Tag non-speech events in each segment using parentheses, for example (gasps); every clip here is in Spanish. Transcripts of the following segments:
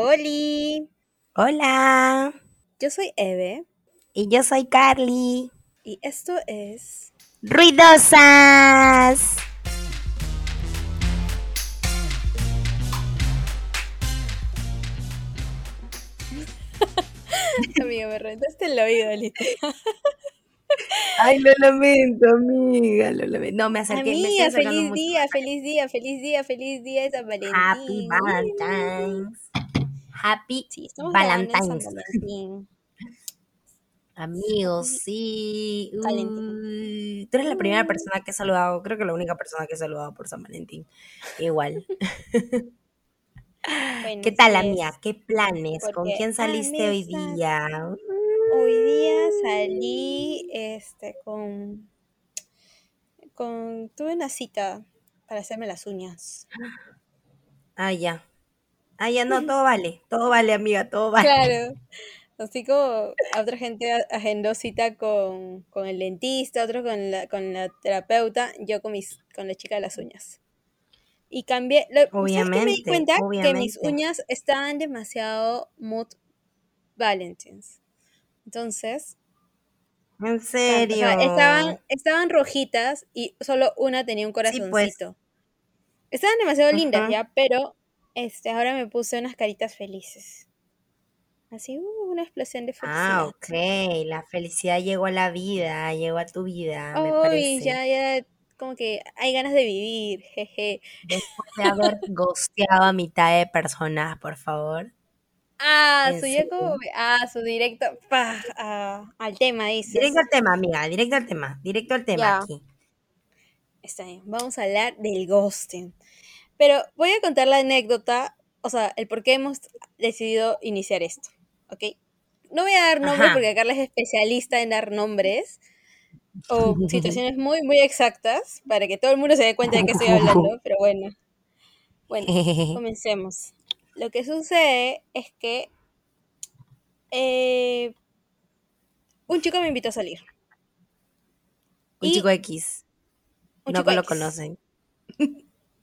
Oli. Hola. Yo soy Eve. Y yo soy Carly. Y esto es. Ruidosas. (laughs) Amiga, me reventaste el oído, literal. (laughs) Ay, lo lamento, amiga, lo lamento. No, me acerqué. Amiga, me feliz día, feliz día, feliz día, feliz día de San Valentín. Happy Valentine's. Happy Sí. Valentín. Amigos, sí. Valentín. Tú eres la primera persona que he saludado, creo que la única persona que he saludado por San Valentín. Igual. (laughs) Bueno, ¿Qué tal, amiga? ¿Qué planes? ¿Con quién saliste hoy día? Hoy día salí este con con tuve una cita para hacerme las uñas. Ah, ya. Ah, ya, no, (laughs) todo vale. Todo vale, amiga, todo vale. Claro. (laughs) Así como a otra gente agendó cita con, con el dentista, otro con la, con la terapeuta, yo con mis, con la chica de las uñas. Y cambié, lo, ¿sabes qué me di Obviamente, cuenta? Que mis obviamente. uñas estaban demasiado mood Valentines. Entonces, En tan- o serio. sea, estaban, estaban rojitas y solo una tenía un Sí, pues. corazoncito. Estaban demasiado lindas Ajá. ya, pero este, ahora me puse unas caritas felices. Así, uh, una explosión de Ah, felicidad. ok. La felicidad llegó a la vida, llegó a tu vida, me Uy, parece. ya, ya, como que hay ganas de vivir, jeje. Después de haber (laughs) gosteado a mitad de personas, por favor. Ah, su ya como, ah, su directo, pa, ah, al tema dices. Directo al tema, amiga, directo al tema, directo al tema Ya. aquí. Está bien, vamos a hablar del ghosting. Pero voy a contar la anécdota, o sea, el por qué hemos decidido iniciar esto, ¿ok? No voy a dar nombres porque Carla es especialista en dar nombres o (laughs) situaciones muy, muy exactas para que todo el mundo se dé cuenta de qué estoy hablando, (laughs) pero bueno. Bueno, (laughs) comencemos. Lo que sucede es que eh, un chico me invitó a salir. Un Y chico X, un no lo conocen.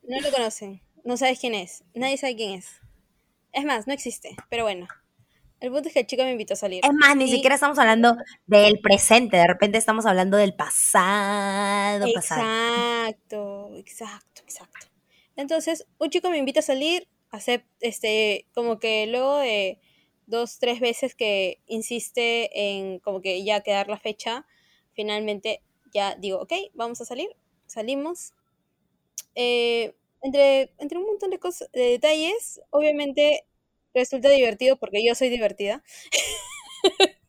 No lo conocen, no sabes quién es, nadie sabe quién es. Es más, no existe, pero bueno. El punto es que el chico me invitó a salir. Es más, ni Y- siquiera estamos hablando del presente, de repente estamos hablando del pasado, pasado. Exacto, exacto, exacto. Entonces, un chico me invita a salir, acep- este, como que luego de dos, tres veces que insiste en como que ya quedar la fecha, finalmente ya digo, ok, vamos a salir, salimos. Eh, entre, entre un montón de cosas, de detalles, obviamente resulta divertido porque yo soy divertida. (laughs)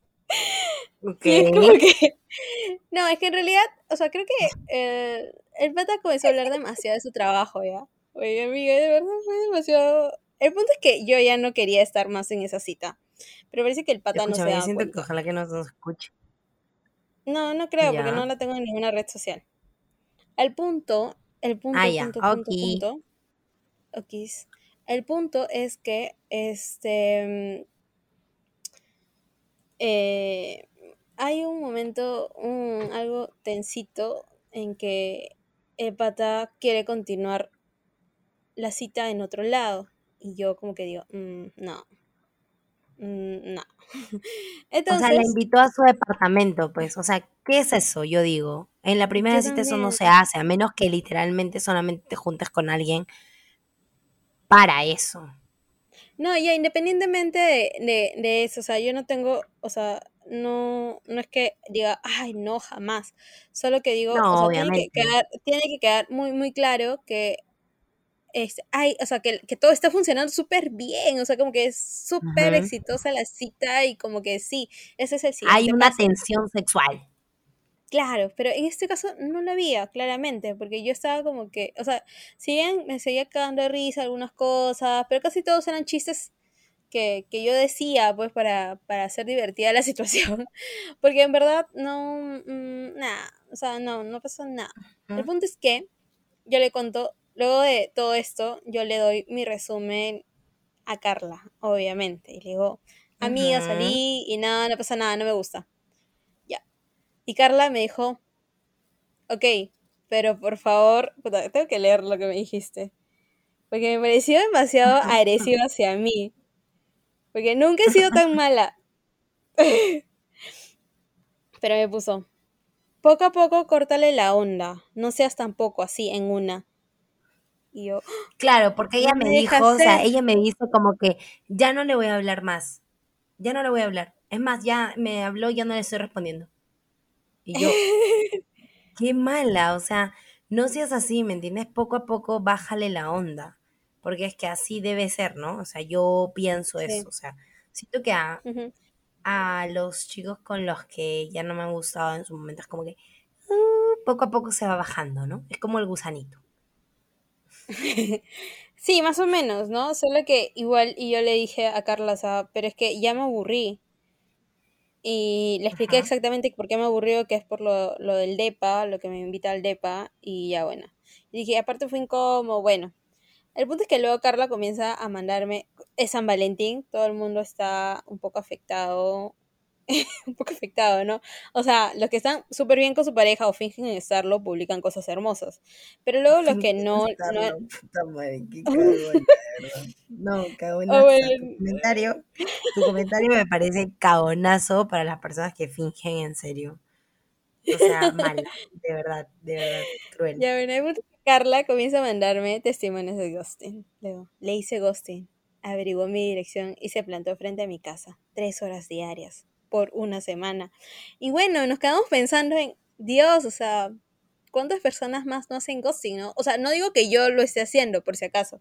Ok. Sí, es como que... No, es que en realidad, o sea, creo que eh, el pata comenzó a hablar demasiado de su trabajo, ¿ya? Oye, amiga, de verdad fue demasiado... El punto es que yo ya no quería estar más en esa cita. Pero parece que el pata no se daba siento que ojalá que no nos escuche. No, no creo, porque no la tengo en ninguna red social. Al punto, el punto, Ah, punto, punto, ok. punto. El punto es que, este... eh, hay un momento, un, algo tensito en que el pata quiere continuar la cita en otro lado. Y yo como que digo, "Mm, no. Mm, no. (laughs) O sea, Entonces, la invitó a su departamento, pues. O sea, ¿qué es eso? Yo digo. En la primera cita eso no se hace, a menos que literalmente solamente te juntes con alguien para eso. No, ya independientemente de, de, de eso, o sea, yo no tengo, o sea, no, no es que diga, ay, no, jamás. Solo que digo, No, o sea, tiene que quedar, tiene que quedar muy, muy claro que es, ay, o sea, que, que todo está funcionando súper bien, o sea, como que es súper exitosa la cita y como que sí, ese es el Hay siguiente una paso. tensión sexual. Claro, pero en este caso no la había, claramente, porque yo estaba como que, o sea, si bien me seguía cagando de risa algunas cosas, pero casi todos eran chistes que, que yo decía, pues, para, para hacer divertida la (laughs) situación, porque en verdad no, mm, nada, o sea, no, no pasó nada. El punto es que yo le conto, luego de todo esto, yo le doy mi resumen a Carla, obviamente, y le digo, amiga, salí y nada, no pasa nada, no me gusta. Ya. Y Carla me dijo, ok, pero por favor, puta, tengo que leer lo que me dijiste. Porque me pareció demasiado (laughs) agresivo hacia mí. Porque nunca he sido tan mala. (laughs) Pero me puso, poco a poco córtale la onda, no seas tampoco así en una. Y yo, Claro, porque ella No me dijo, o sea, ella me dijo como que ya no le voy a hablar más. Ya no le voy a hablar. Es más, ya me habló, ya no le estoy respondiendo. Y yo, (laughs) qué mala, o sea, no seas así, ¿me entiendes? Poco a poco bájale la onda. Porque es que así debe ser, ¿no? O sea, yo pienso Sí. eso, o sea, siento que a, los chicos con los que ya no me han gustado en su momento es como que uh, poco a poco se va bajando, ¿no? Es como el gusanito. (laughs) Sí, más o menos, ¿no? Solo que igual, y yo le dije a Carla, o sea, pero es que ya me aburrí. Y le expliqué Ajá. exactamente por qué me aburrió, que es por lo, lo del DEPA, lo que me invita al DEPA, y ya bueno. Y dije, aparte fue incómodo, bueno. El punto es que luego Carla comienza a mandarme, es San Valentín, todo el mundo está un poco afectado, (laughs) un poco afectado, ¿no? O sea, los que están súper bien con su pareja o fingen estarlo, publican cosas hermosas. Pero luego los que no, no, puta madre, qué (laughs) verdad. No, cagonazo. Oh, bueno. Tu comentario, tu comentario me parece cagonazo para las personas que fingen en serio. O sea, mala, (laughs) de verdad, de verdad, cruel. Ya bueno, Carla comienza a mandarme testimonios de ghosting. Luego, le hice ghosting, averiguó mi dirección y se plantó frente a mi casa. Tres horas diarias, por una semana. Y bueno, nos quedamos pensando en, Dios, o sea, ¿cuántas personas más no hacen ghosting, no? O sea, no digo que yo lo esté haciendo, por si acaso.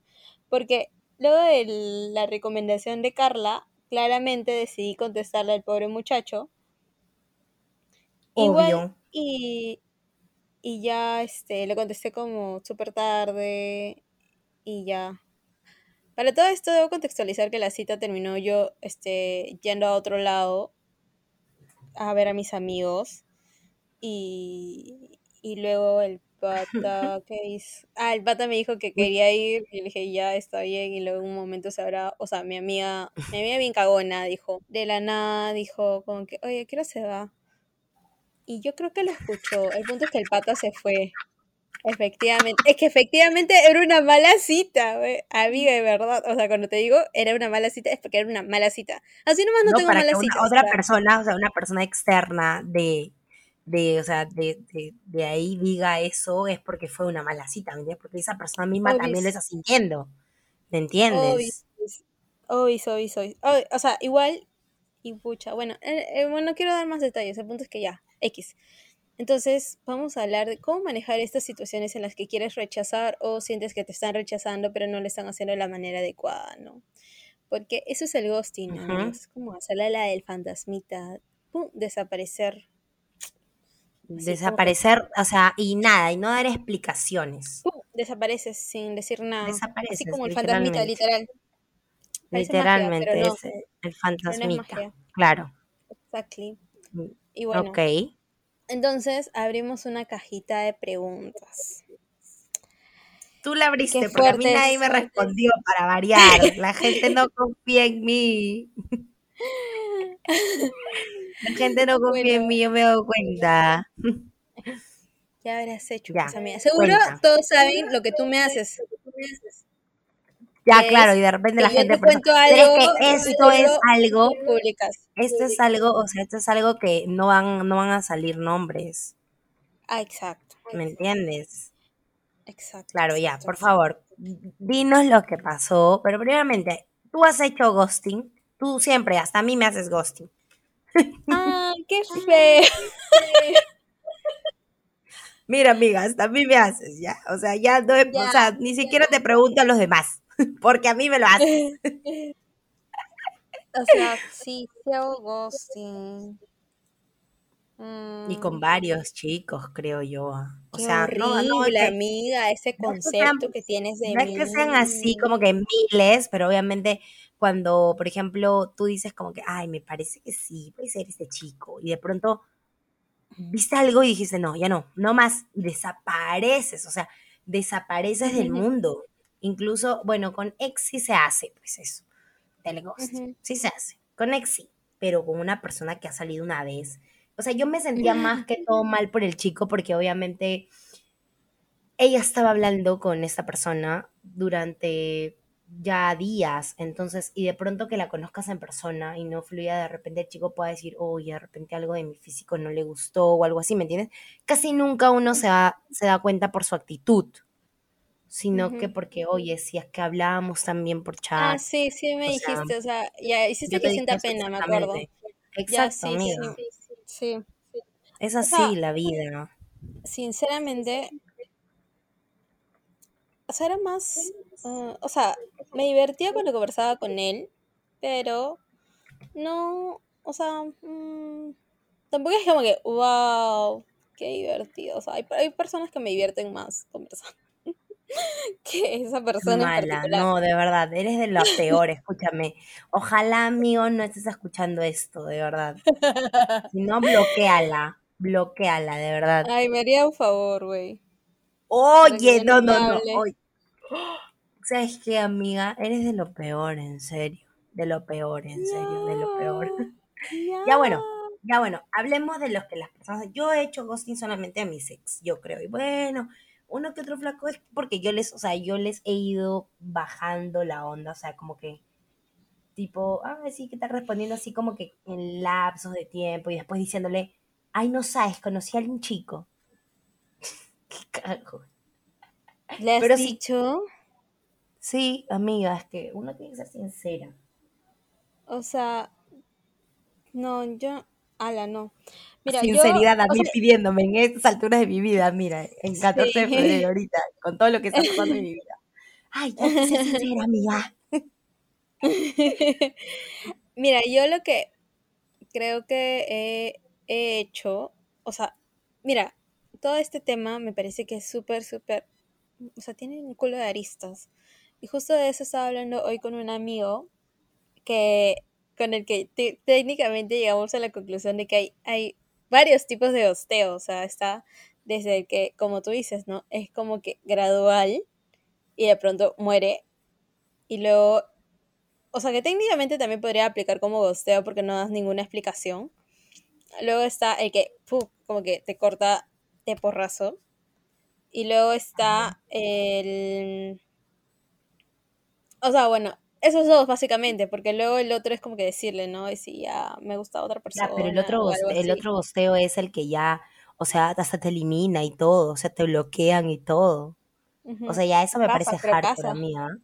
Porque luego de la recomendación de Carla, claramente decidí contestarle al pobre muchacho. Igual, y, y ya este, le contesté como súper tarde y ya. Para todo esto debo contextualizar que la cita terminó yo este, yendo a otro lado a ver a mis amigos y, y luego el pata, (laughs) ¿qué hizo? Ah, el pata me dijo que quería ir y le dije ya está bien y luego en un momento se habrá, o sea, mi amiga, mi amiga bien cagona dijo, de la nada dijo como que, oye, ¿qué hora se va? Y yo creo que lo escuchó. El punto es que el pata se fue. Efectivamente. Es que efectivamente era una mala cita, güey. Amiga, de verdad. O sea, cuando te digo era una mala cita, es porque era una mala cita. Así nomás no, No, tengo para que malas una, citas. otra o sea, persona, o sea, una persona externa de, de o sea, de, de, de ahí diga eso es porque fue una mala cita, ¿me entiendes? Porque esa persona misma también lo está sintiendo, ¿me entiendes? obis, obis, obis. Obis, O sea, igual, y pucha, bueno, eh, eh, bueno, no quiero dar más detalles. El punto es que ya, X. Entonces, vamos a hablar de cómo manejar estas situaciones en las que quieres rechazar o sientes que te están rechazando, pero no lo están haciendo de la manera adecuada, ¿no? Porque eso es el ghosting, Ujú. amigos. Como hacerle la del fantasmita, pum, desaparecer. Así como Desaparecer, o sea, y nada, y no dar explicaciones. pum, desapareces sin decir nada. Así Desapareces, como el fantasmita, literal. Parece Literalmente, no, es el no es fantasmita. Claro. Exactly. Mm, Y bueno, Ok. Entonces abrimos una cajita de preguntas. Tú la Qué abriste, porque a mí nadie me respondió para variar. La gente no confía en mí. La gente no confía en mí, yo me dado cuenta. ya habrás hecho, Ya, pues. Seguro cuenta. todos saben lo que tú me haces. Ya, claro, y de repente la gente cuento Pero es algo que esto es algo, esto es algo, o sea, esto es algo que no van, no van a salir nombres. Ah, exacto. ¿Me entiendes? Exacto, Claro, ya, exacto, por favor, dinos lo que pasó. Pero primeramente, tú has hecho ghosting. Tú siempre, hasta a mí me haces ghosting. Ay, qué (laughs) feo. Mira, amiga, hasta a mí me haces, ¿ya? O sea, ya no, o Ya. sea, ni siquiera te pregunto a los demás, (laughs) porque a mí me lo haces. (laughs) O sea, sí, sí hago ghosting. Y con Mm, varios chicos, creo yo. O qué sea, no, no horrible, que, amiga, ese no es que sean, concepto que tienes de no es que sean así como que miles, pero obviamente cuando, por ejemplo, tú dices como que, ay, me parece que sí, puede ser este chico, y de pronto viste algo y dijiste, no, ya no, no más, desapareces, o sea, desapareces del (laughs) mundo. Incluso, bueno, con ex sí se hace, pues eso, del ghost, Ujú. sí se hace, con ex sí, pero con una persona que ha salido una vez. O sea, yo me sentía más que todo mal por el chico porque obviamente ella estaba hablando con esta persona durante ya días, entonces, y de pronto que la conozcas en persona y no fluya, de repente el chico pueda decir, oye, de repente algo de mi físico no le gustó o algo así, ¿me entiendes? Casi nunca uno se, se da cuenta por su actitud, sino que porque, oye, si es que hablábamos también por chat. Ah, sí, sí me dijiste, o sea, ya hiciste que sienta pena, me acuerdo. Exacto, sí, Sí, Es así la vida, ¿no? Sinceramente, o sea, era más, ah, o sea, me divertía cuando conversaba con él, pero no, o sea, mm, tampoco es como que, wow, qué divertido. O sea, hay, hay personas que me divierten más conversando (laughs) que esa persona. Mala, no, de verdad, eres de los peores, escúchame. Ojalá, amigo, no estés escuchando esto, de verdad. (laughs) Si no, bloqueala, bloqueala, de verdad. Ay, me haría un favor, güey. Oye, no, no, no. ¿Sabes qué, amiga? Eres de lo peor, en serio. De lo peor, en serio, de lo peor. Ya bueno, ya bueno, hablemos de los que las personas. Yo he hecho ghosting solamente a mis ex, yo creo. Y bueno, uno que otro flaco es porque yo les, o sea, yo les he ido bajando la onda, o sea, como que tipo, ah, sí, que está respondiendo así como que en lapsos de tiempo y después diciéndole, ay, no sabes, conocí a algún chico. (laughs) Qué cago. ¿Le has Pero dicho? Sí, amiga, es que uno tiene que ser sincera. O sea, no, yo, ala, no. Mira, Sinceridad a mí pidiéndome en estas alturas de mi vida, mira, en 14 de febrero (laughs) ahorita, con todo lo que está pasando en mi vida. Ay, ya que sincera, amiga. (laughs) mira, yo lo que creo que he hecho, o sea, mira, todo este tema me parece que es súper, súper o sea, tiene un culo de aristas. Y justo de eso estaba hablando hoy con un amigo que con el que técnicamente llegamos a la conclusión de que hay, hay varios tipos de hosteo, o sea, está desde el que, como tú dices, ¿no? Es como que gradual y de pronto muere y luego, o sea, que técnicamente también podría aplicar como hosteo porque no das ninguna explicación. Luego está el que, como que te corta de porrazo y luego está el... O sea, bueno, esos dos básicamente, porque luego el otro es como que decirle, ¿no? Y si ya me gusta otra persona. pero el otro, el otro bosteo es el que ya, o sea, hasta te elimina y todo, o sea, te bloquean y todo. O sea, ya eso me parece hardcore a mí, ¿ah?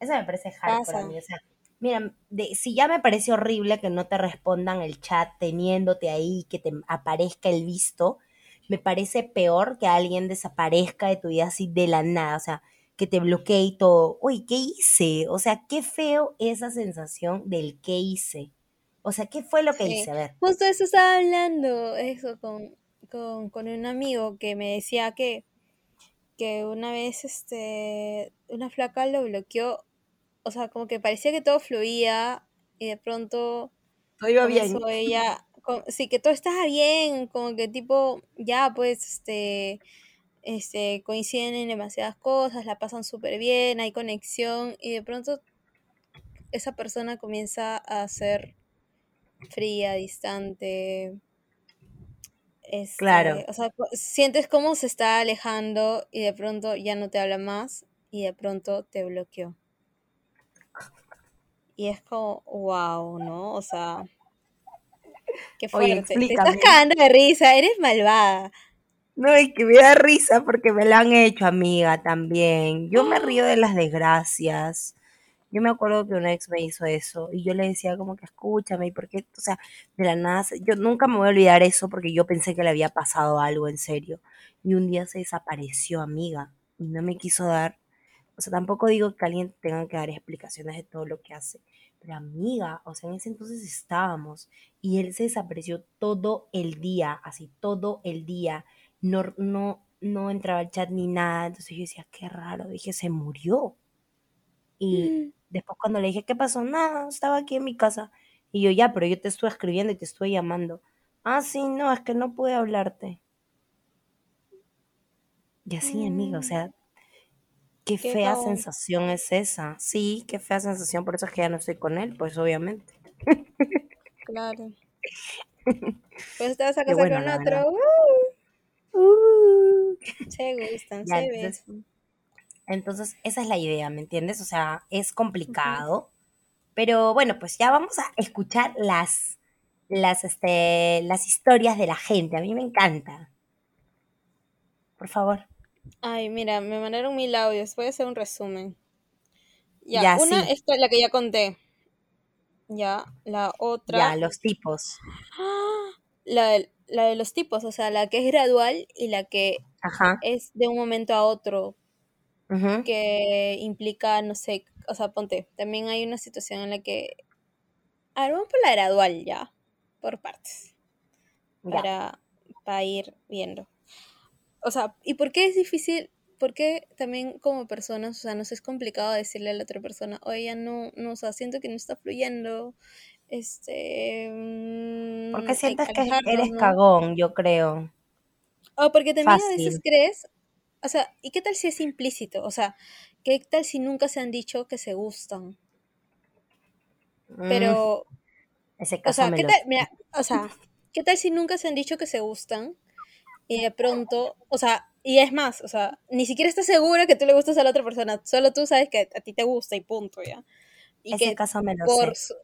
Eso me parece hardcore a mí, o sea, mira, de, si ya me parece horrible que no te respondan el chat teniéndote ahí, que te aparezca el visto, me parece peor que alguien desaparezca de tu vida así de la nada, o sea, que te bloquee y todo. Uy, ¿qué hice? O sea, qué feo esa sensación del qué hice. O sea, ¿qué fue lo que hice? A ver. Justo eso estaba hablando, eso, con, con, un amigo que me decía que, que una vez este, una flaca lo bloqueó, o sea, como que parecía que todo fluía y de pronto... Todo iba bien. ella sí, que todo estaba bien, como que tipo, ya pues, este, este, coinciden en demasiadas cosas, la pasan súper bien, hay conexión y de pronto esa persona comienza a ser fría, distante. Este, claro. O sea, sientes cómo se está alejando y de pronto ya no te habla más y de pronto te bloqueó. Y es como, wow, ¿no? O sea, Qué fuerte. Te estás cagando de risa, eres malvada. No, es que me da risa porque me la han hecho, amiga, también. Yo me río de las desgracias. Yo me acuerdo que una ex me hizo eso y yo le decía como que escúchame, porque, o sea, de la nada, yo nunca me voy a olvidar eso porque yo pensé que le había pasado algo en serio. Y un día se desapareció, amiga, y no me quiso dar, o sea, tampoco digo que alguien tenga que dar explicaciones de todo lo que hace, amiga, o sea, en ese entonces estábamos y él se desapareció todo el día, así todo el día, no, no, no entraba al chat ni nada, entonces yo decía, qué raro, dije, se murió. Y mm. después cuando le dije, ¿qué pasó? Nada, estaba aquí en mi casa. Y yo, ya, pero yo te estuve escribiendo y te estuve llamando. Ah, sí, no, es que no pude hablarte. Y así, amiga, o mm. sea, Qué, fea sensación es esa. Sí, qué fea sensación, por eso es que ya no estoy con él, pues obviamente. Claro. (laughs) Pues te vas a casar con otro. Uh. Se gustan, se besan. Entonces, esa es la idea, ¿me entiendes? O sea, es complicado. Pero bueno, pues ya vamos a escuchar las, las, este, las historias de la gente. A mí me encanta. Por favor. Ay, mira, me mandaron mil audios. Voy a hacer un resumen. Ya, una es la que ya conté. Ya, la otra. Ya, los tipos. La de, la de los tipos, o sea, la que es gradual y la que es de un momento a otro. Que implica, no sé, o sea, ponte, también hay una situación en la que... A ver, vamos por la gradual ya, por partes. Para, para ir viendo. O sea, ¿y por qué es difícil? Porque también como personas, o sea, nos es complicado decirle a la otra persona, oye, ya no, no, o sea, siento que no está fluyendo, este... Mm, porque sientes que eres cagón, yo creo. O porque también a veces crees, o sea, ¿y qué tal si es implícito? O sea, ¿qué tal si nunca se han dicho que se gustan? Mm, Pero... ese caso o sea, ¿qué tal, mira, o sea, (laughs) ¿qué tal si nunca se han dicho que se gustan? Y de pronto, o sea, y es más, o sea, ni siquiera estás segura que tú le gustas a la otra persona, solo tú sabes que a ti te gusta y punto, ¿ya? Y ese caso me lo por, sé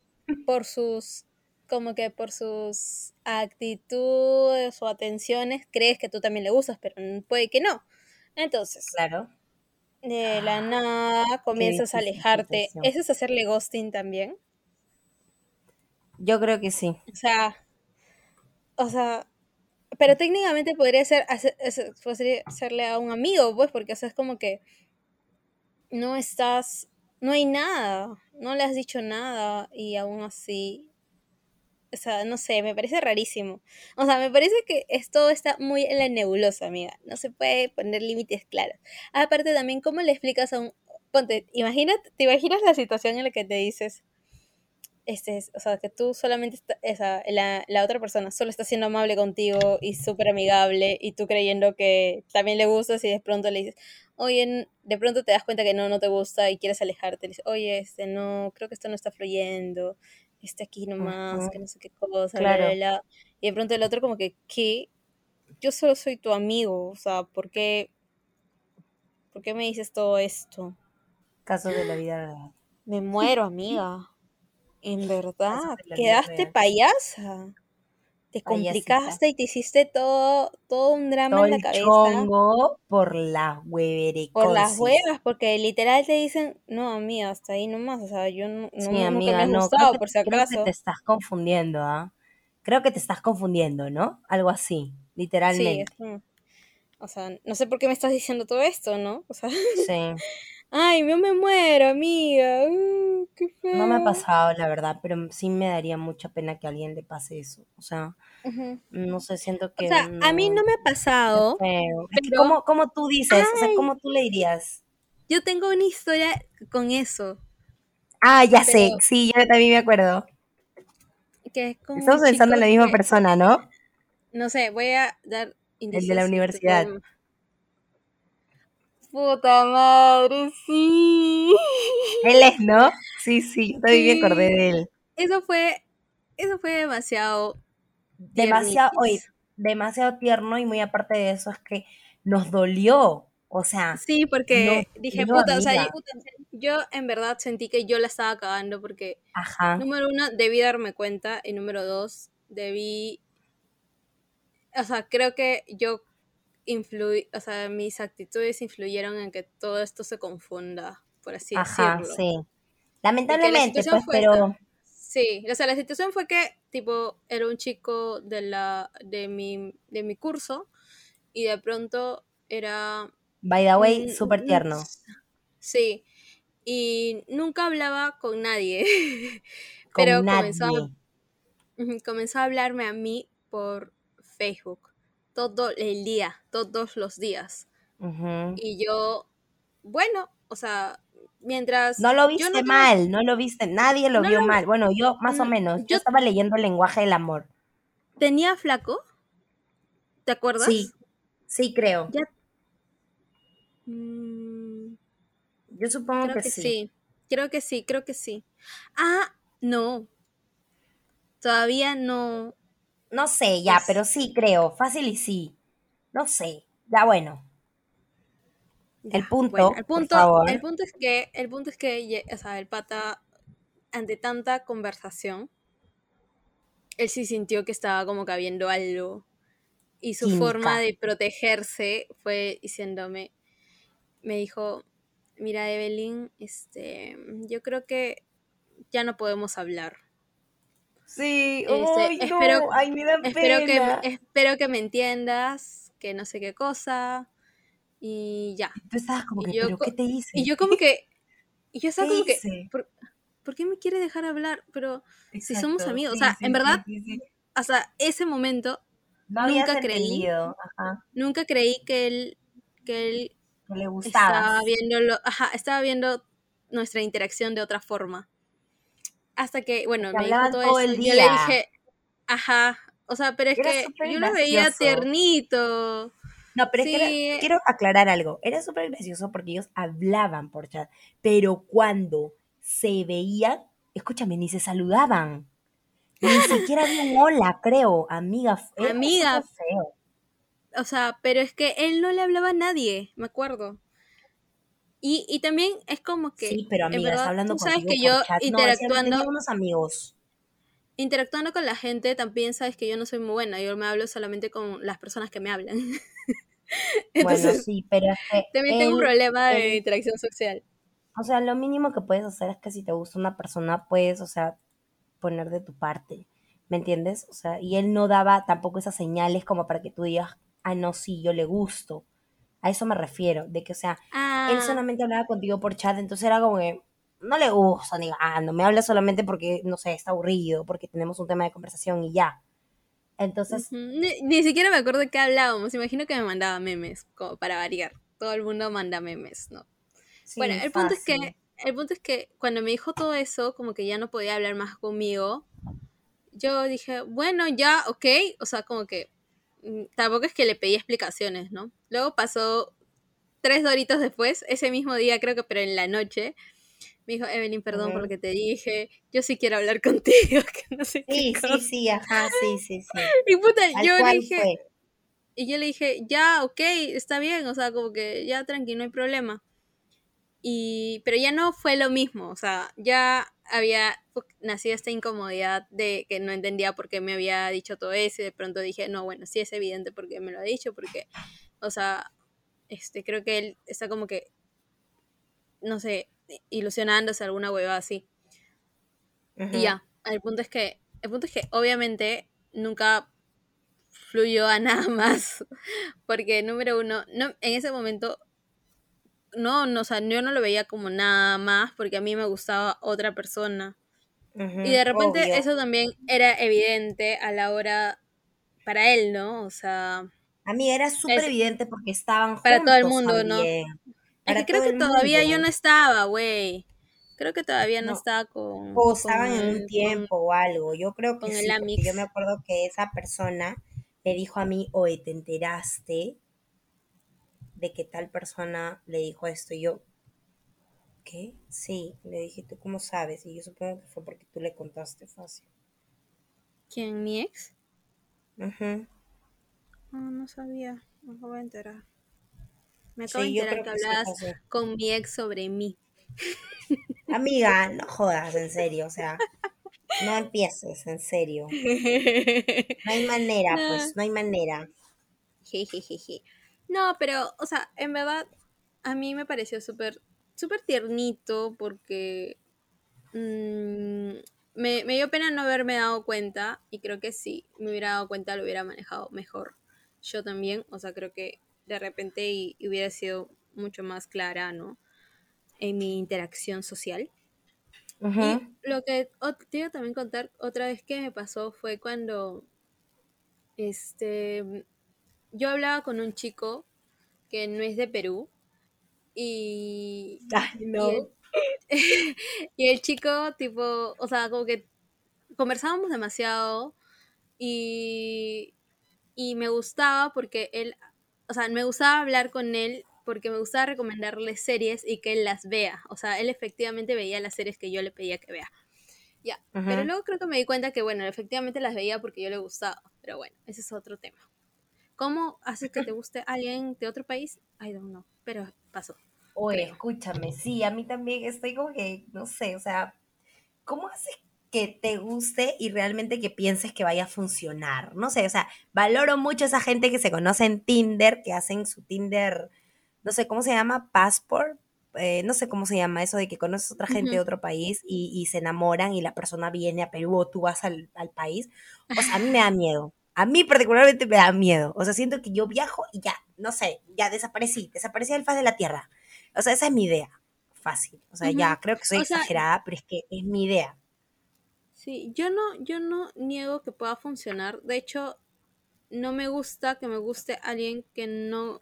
por sus, como que por sus actitudes o atenciones, crees que tú también le gustas, pero puede que no. Entonces, claro. De la ah, nada comienzas a alejarte. ¿Eso es hacerle ghosting también? Yo creo que sí. O sea, o sea, pero técnicamente podría ser hacerle a un amigo, pues, porque es como que no estás no hay nada, no le has dicho nada y aún así, o sea, no sé, me parece rarísimo. O sea, me parece que esto está muy en la nebulosa, amiga. No se puede poner límites claros. Aparte también, ¿cómo le explicas a un... Ponte, imagínate, ¿te imaginas la situación en la que te dices, este, o sea, que tú solamente, esa, la, la, otra persona solo está siendo amable contigo y súper amigable y tú creyendo que también le gustas y de pronto le dices, oye, de pronto te das cuenta que no, no te gusta y quieres alejarte, le dices, oye, este, no, creo que esto no está fluyendo, este aquí nomás, que no sé qué cosa, bla, y de pronto el otro como que, ¿qué? Yo solo soy tu amigo, o sea, ¿por qué, ¿por qué me dices todo esto? Casos de la vida Me muero, amiga. En (laughs) verdad, quedaste payasa. Te complicaste y te hiciste todo, todo un drama en la cabeza. Chongo por las Por las huevas, porque literal te dicen, no, amiga, hasta ahí nomás. O sea, yo no, no me no, gustado, por si acaso. Creo que te estás confundiendo, ¿ah? Creo que te estás confundiendo, ¿no? Algo así, literalmente. Sí, o sea, no sé por qué me estás diciendo todo esto, ¿no? O sea, sí. (laughs) Ay, yo me muero, amiga. Uh, qué feo. No me ha pasado, la verdad, pero sí me daría mucha pena que a alguien le pase eso. O sea, no sé, siento que. O sea, a mí no me ha pasado. Pero... ¿Cómo, tú dices? O sea, ¿cómo tú le dirías? Yo tengo una historia con eso. Ah, ya sé. Sí, yo también me acuerdo. Estamos pensando en la misma persona, ¿no? No sé, voy a dar. El de la universidad. Puta madre, sí. Él es, ¿no? Sí, sí, yo también me acordé de él. Eso fue, eso fue demasiado. Demasiado, oye, demasiado tierno y muy aparte de eso es que nos dolió. O sea. Sí, porque dije, puta, o sea, yo, en verdad sentí que yo la estaba cagando porque, Ajá. número uno, debí darme cuenta y número dos, debí. O sea, creo que yo o sea, mis actitudes influyeron en que todo esto se confunda, por así Ajá, decirlo. sí. Lamentablemente, pues, pero... Sí, o sea, la situación fue que, tipo, era un chico de, la, de, mi, de mi curso y de pronto era... By the way, súper tierno. Sí, y nunca hablaba con nadie, (laughs) pero Comenzó, comenzó a hablarme a mí por Facebook todo el día, todos los días. Y yo, bueno, o sea, mientras... No lo viste mal, no lo viste, nadie lo vio mal. Bueno, yo más o menos, yo, estaba leyendo el lenguaje del amor. ¿Tenía flaco? ¿Te acuerdas? Sí, sí creo. Mm, yo supongo que, sí. Creo que sí, creo que sí. Ah, no. Todavía no, no sé, ya, pero sí creo. Fácil y sí. No sé. Ya bueno. el punto, bueno, el por punto, favor. el punto es que, el punto es que, o sea, el pata, ante tanta conversación, él sí sintió que estaba como que habiendo algo. Y su forma de protegerse fue diciéndome, me dijo, mira Evelyn, este, yo creo que ya no podemos hablar. Sí, Este, no, espero- ay, me da Espero que, pena. espero que me entiendas, que no sé qué cosa. Y ya. Tú estabas como y que, yo ¿pero qué te hice? Y yo como que, y yo estaba ¿Qué como que, hice? ¿por, por qué me quiere dejar hablar? Pero si somos Exacto, amigos, o sí, sea, sí, en verdad, sí, hasta ese momento No nunca creí. ajá, nunca creí que él, que él que le estaba gustabas. viendo, ajá, estaba viendo nuestra interacción de otra forma. Hasta que, bueno, me dijo todo, todo eso. el Yo le día. dije, ajá, o sea, pero es Era que yo lo veía tiernito. No, pero es que era- quiero aclarar algo. Era súper gracioso porque ellos hablaban por chat, pero cuando se veían, escúchame, ni se saludaban. Ni siquiera había un hola, creo, amiga. (laughs) Amiga. feo. O sea, pero es que él no le hablaba a nadie, me acuerdo. Y, y también es como que, Sí, pero verdad, hablando tú sabes que yo chat. No, interactuando, tenía unos amigos. interactuando con la gente, también sabes que yo no soy muy buena, yo me hablo solamente con las personas que me hablan. (laughs) Bueno, sí, pero es que también tengo un problema de interacción social. O sea, lo mínimo que puedes hacer es que si te gusta una persona, puedes, o sea, poner de tu parte. ¿Me entiendes? O sea, y él no daba tampoco esas señales como para que tú digas, ah, no, sí, yo le gusto. A eso me refiero, de que, o sea, Ah, él solamente hablaba contigo por chat, entonces era como que no le gusta, ni ah, no me habla solamente porque, no sé, está aburrido, porque tenemos un tema de conversación y ya. Entonces, ujú, ni, ni siquiera me acuerdo de qué hablábamos. Imagino que me mandaba memes, como para variar. Todo el mundo manda memes, ¿no? sí, Bueno, el punto es que el punto es que cuando me dijo todo eso, como que ya no podía hablar más conmigo, yo dije, bueno, ya, ok, o sea, como que tampoco es que le pedí explicaciones, ¿no? Luego pasó tres doritos después, ese mismo día creo que, pero en la noche, me dijo, Evelyn, perdón por lo Ujú. que te dije, yo sí quiero hablar (laughs) contigo, que no sé Sí, qué sí, cosa. sí, ajá, sí, sí, sí. (laughs) Y puta, yo le dije, fue. y yo le dije, ya, ok, está bien, o sea, como que ya tranqui, no hay problema. Y, pero ya no fue lo mismo, o sea, ya había nacido esta incomodidad de que no entendía por qué me había dicho todo eso y de pronto dije, no, bueno, sí es evidente porque me lo ha dicho, porque, o sea, este, creo que él está como que, no sé, ilusionándose alguna hueva así. Y ya, el punto es que, el punto es que obviamente nunca fluyó a nada (laughs) más, porque número uno, no, en ese momento, no, no, o sea, yo no lo veía como nada más, porque a mí me gustaba otra persona. Y de repente obvio. eso también era evidente a la hora para él, ¿no? O sea, A mí era súper Es- evidente porque estaban para todo el mundo, ¿no? es que creo que el todavía yo no estaba, güey. Creo que todavía no, No. estaba con... O estaban en el- un con- tiempo o algo. Yo creo que con el sí, Amix. yo me acuerdo que esa persona le dijo a mí, oye, ¿te enteraste de que tal persona le dijo esto? Y yo, ¿qué? Sí, le dije, ¿tú cómo sabes? Y yo supongo que fue porque tú le contaste fácil. ¿Quién? ¿Mi ex? No, no sabía. Me acabo de enterar. Me acabo Sí, de enterar que hablabas con mi ex sobre mí. Amiga, no jodas, en serio, o sea, no empieces, en serio. (laughs) No hay manera, No. pues, no hay manera. Jejejeje. No, pero, o sea, en verdad, a mí me pareció súper, súper tiernito porque mm, me, me dio pena no haberme dado cuenta y creo que si me hubiera dado cuenta lo hubiera manejado mejor. Yo también, o sea, creo que de repente y, y hubiera sido mucho más clara, ¿no? En mi interacción social. Y lo que te iba a también contar otra vez que me pasó fue cuando este yo hablaba con un chico que no es de Perú y, Ay, y no. el, (laughs) y el chico tipo, o sea, como que conversábamos demasiado y, y me gustaba porque él, o sea, me gustaba hablar con él porque me gustaba recomendarle series y que él las vea. O sea, él efectivamente veía las series que yo le pedía que vea. Ya, pero luego creo que me di cuenta que, bueno, efectivamente las veía porque yo le gustaba. Pero bueno, ese es otro tema. ¿Cómo haces que te (clears throat) guste alguien de otro país? I don't know, pero pasó. Oye, escúchame, sí, a mí también estoy como que, no sé, o sea, ¿cómo haces que te guste y realmente que pienses que vaya a funcionar? No sé, o sea, valoro mucho a esa gente que se conoce en Tinder, que hacen su Tinder, no sé, ¿cómo se llama? Passport. Eh, no sé cómo se llama eso de que conoces a otra gente de otro país y, y, se enamoran y la persona viene a Perú o tú vas al, al país. O sea, a mí me da miedo. A mí particularmente me da miedo. O sea, siento que yo viajo y ya, no sé, ya desaparecí, desaparecí del faz de la tierra. O sea, esa es mi idea. Fácil. O sea, ya creo que soy exagerada, pero es que es mi idea. Sí, yo no, yo no niego que pueda funcionar. De hecho, no me gusta que me guste alguien que no.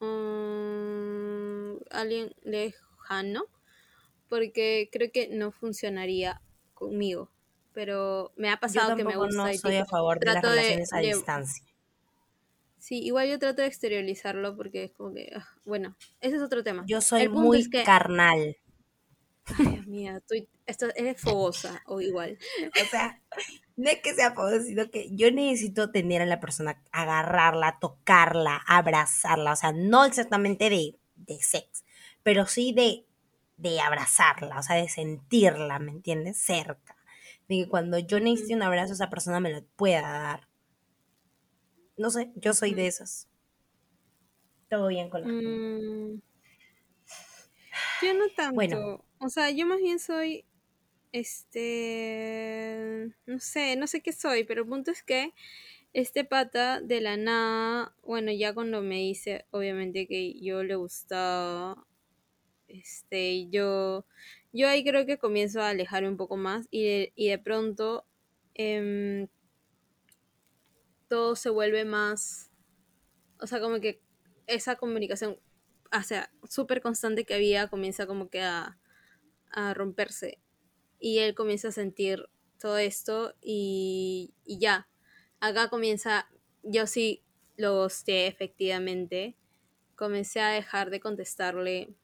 Um, alguien lejano. Porque creo que no funcionaría conmigo. Pero me ha pasado que me gusta. No soy a favor de las relaciones a distancia. Sí, igual yo trato de exteriorizarlo porque es como que, ah, bueno, ese es otro tema. Yo soy muy carnal. Ay, Dios mío, tú eres fogosa o igual. (laughs) O sea, no es que sea fogosa, sino que yo necesito tener a la persona, agarrarla, tocarla, abrazarla. O sea, no exactamente de, de sex, pero sí de, de abrazarla, o sea, de sentirla, ¿me entiendes? Cerca. De que cuando yo necesite un abrazo, esa persona me lo pueda dar. No sé, yo soy de esas. Todo bien con la mm, Yo no tanto. Bueno. O sea, yo más bien soy. Este. No sé, no sé qué soy, pero el punto es que este pata de la nada. Bueno, ya cuando me dice, obviamente, que yo le gustaba. Este, yo. Yo ahí creo que comienzo a alejarme un poco más y de, y de pronto. Eh, todo se vuelve más, o sea, como que esa comunicación, o sea, súper constante que había comienza como que a, a, romperse. Y él comienza a sentir todo esto y, y ya. Acá comienza, yo sí lo gusté efectivamente. Comencé a dejar de contestarle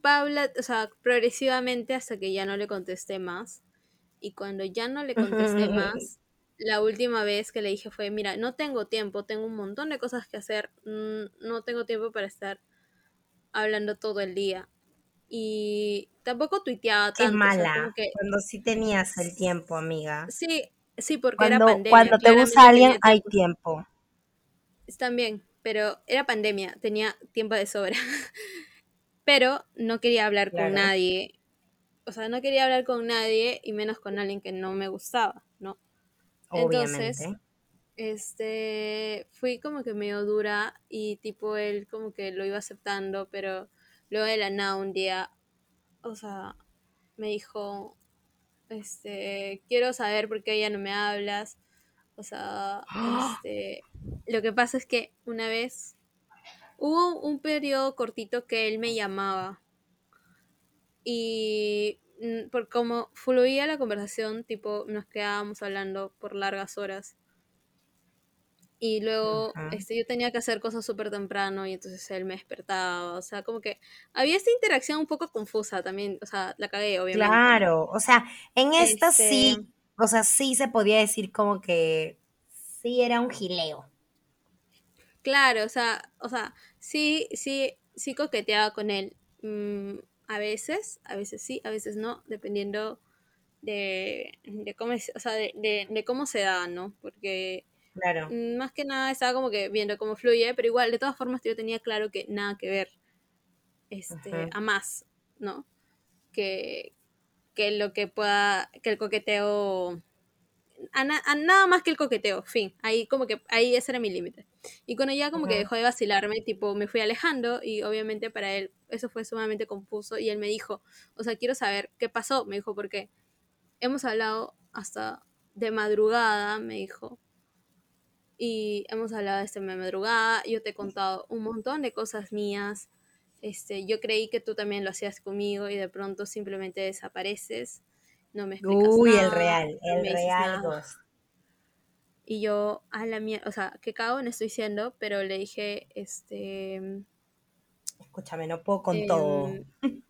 Paula, o sea, progresivamente hasta que ya no le contesté más. Y cuando ya no le contesté (laughs) más, la última vez que le dije fue, mira, no tengo tiempo, tengo un montón de cosas que hacer, no tengo tiempo para estar hablando todo el día. Y tampoco tuiteaba tanto. Es mala, cuando sí tenías el tiempo, amiga. Sí, sí, porque era pandemia. Cuando te gusta alguien, hay tiempo. También, pero era pandemia, tenía tiempo de sobra. (laughs) pero no quería hablar con nadie. O sea, no quería hablar con nadie y menos con alguien que no me gustaba, ¿no? Entonces, este, fui como que medio dura y tipo él como que lo iba aceptando, pero luego de la nada un día, o sea, me dijo, este, quiero saber por qué ya no me hablas. O sea, (gasps) este, lo que pasa es que una vez hubo un periodo cortito que él me llamaba y Mm, por como fluía la conversación, tipo, nos quedábamos hablando por largas horas. Y luego este, yo tenía que hacer cosas súper temprano y entonces él me despertaba. O sea, como que había esta interacción un poco confusa también. O sea, la cagué, obviamente. Claro, o sea, en esta sí, este o sea, sí se podía decir como que sí era un gileo. Claro, o sea, o sea, sí, sí, sí coqueteaba con él. Mm, a veces, a veces sí, a veces no, dependiendo de, cómo, o sea, de, cómo se da, ¿no? Porque claro. más que nada estaba como que viendo cómo fluye, pero igual, de todas formas, yo tenía claro que nada que ver este, a más, ¿no? Que, que lo que pueda, que el coqueteo a, nada más que el coqueteo, fin. Ahí como que, ahí ese era mi límite. Y cuando ya como que dejó de vacilarme, tipo, me fui alejando y obviamente para él eso fue sumamente confuso y él me dijo, o sea, quiero saber qué pasó, me dijo, porque hemos hablado hasta de madrugada, me dijo. Y hemos hablado de madrugada, yo te he contado un montón de cosas mías. Este, yo creí que tú también lo hacías conmigo y de pronto simplemente desapareces no me explicas Uy, el real, el real Y yo, a la mierda, o sea, qué cago estoy diciendo, pero le dije, este... Escúchame, no puedo con todo. Em, (laughs)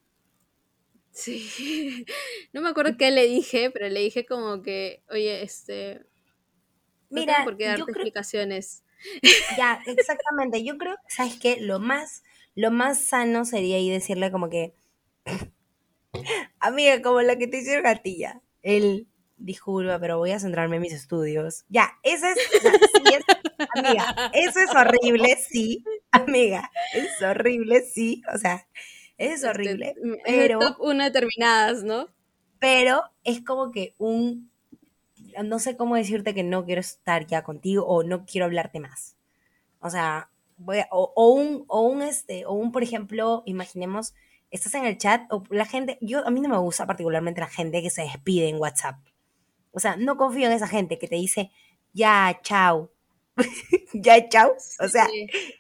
sí, (laughs) no me acuerdo qué le dije, pero le dije como que, oye, este... Mira, no por qué darte explicaciones. (laughs) Ya, exactamente. Yo creo, ¿sabes qué? Lo más, lo más sano sería ahí decirle como que, amiga, como la que te hicieron a ti ya. Él, disculpa, pero voy a centrarme en mis estudios. Ya, ese es, amiga, eso es horrible, sí, amiga, es horrible, sí, o sea, es este, horrible, pero... Es top una determinadas, ¿no? Pero es como que un no sé cómo decirte que no quiero estar ya contigo o no quiero hablarte más. O sea, voy o, un, o un, este, o un, por ejemplo, imaginemos, estás en el chat, o la gente, yo, a mí no me gusta particularmente la gente que se despide en WhatsApp. O sea, no confío en esa gente que te dice, ya, chao. (laughs) ya, chao. O sea,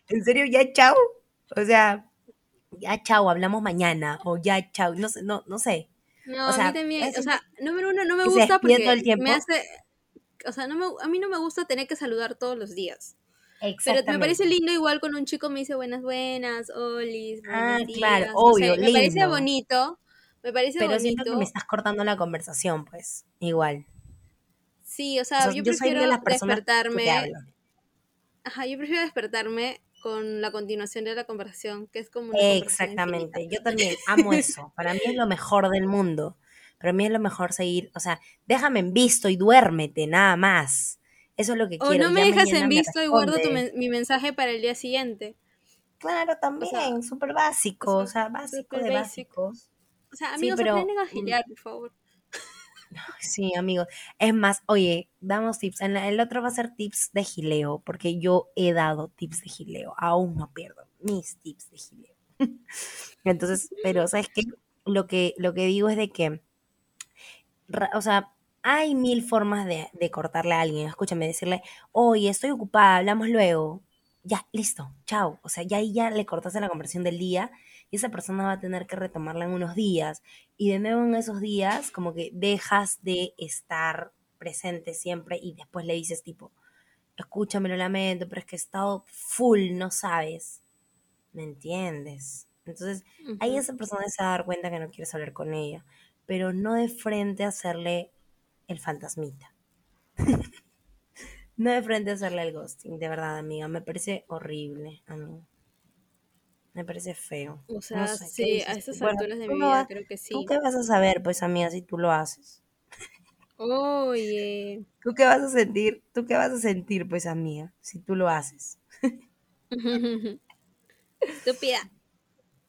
en serio, ya, chao. O sea, ya, chao, hablamos mañana. O ya, chao. No sé, no, no sé. No, a mí también, o sea, número uno, no me gusta porque me hace, o sea, no me, a mí no me gusta tener que saludar todos los días. Pero me parece lindo igual cuando un chico me dice buenas, buenas, olis, ah, claro, obvio, Me parece bonito, me parece Pero bonito. siento que me estás cortando la conversación, pues, igual. Sí, o sea, yo, prefiero despertarme. Ajá, yo prefiero despertarme con la continuación de la conversación, que es como... Exactamente, yo también amo eso, para mí es lo mejor del mundo, para mí es lo mejor seguir, o sea, déjame en visto y duérmete, nada más. Eso es lo que quiero. O no me dejas en visto y guardo mi mensaje para el día siguiente. Claro, también, súper básico, o sea, básico de básicos. O sea, amigos, sí, pero, aprenden a giliar, por favor. Sí, amigos. Es más, oye, damos tips. En el otro va a ser tips de gileo, porque yo he dado tips de gileo. Aún no pierdo mis tips de gileo. (laughs) Entonces, pero ¿sabes qué? Lo que, lo que digo es de que, o sea, hay mil formas de, de cortarle a alguien. Escúchame, decirle, oye, estoy ocupada, hablamos luego. Ya, listo, chao. O sea, ya ahí ya le cortaste la conversión del día y esa persona va a tener que retomarla en unos días. Y de nuevo en esos días, como que dejas de estar presente siempre y después le dices tipo, escúchame, lo lamento, pero es que he estado full, no sabes. ¿Me entiendes? Entonces, ahí esa persona se va a dar cuenta que no quieres hablar con ella, pero no de frente a hacerle el fantasmita. (laughs) no de frente a hacerle el ghosting, de verdad, amiga. Me parece horrible, amiga. Me parece feo. O sea, sí, a esas alturas de mi vida creo que sí. ¿Tú qué vas a saber, pues, amiga, si tú lo haces? Oye. (laughs) ¿Tú qué vas a sentir? ¿Tú qué vas a sentir, pues, amiga, si tú lo haces? (laughs) Estúpida.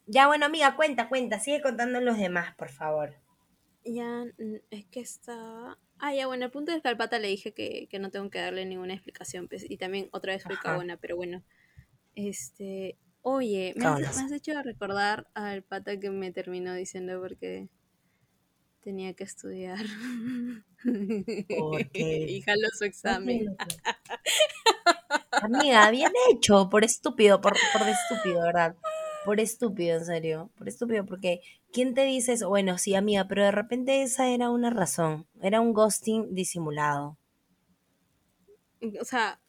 Ya, bueno, amiga, cuenta, cuenta. Sigue contando los demás, por favor. Ya, es que está... Ah, ya, bueno, al punto de Calpata le dije que, que, no tengo que darle ninguna explicación, pues, y también otra vez fue buena, pero bueno. Este, Oye, me has, hecho recordar al pata que me terminó diciendo porque tenía que estudiar. (laughs) Porque y jaló su examen. (laughs) Amiga, bien hecho, por estúpido, por, por estúpido, ¿verdad? Por estúpido, en serio, por estúpido, porque ¿quién te dice eso? Bueno, sí, amiga, pero de repente esa era una razón, era un ghosting disimulado. O sea,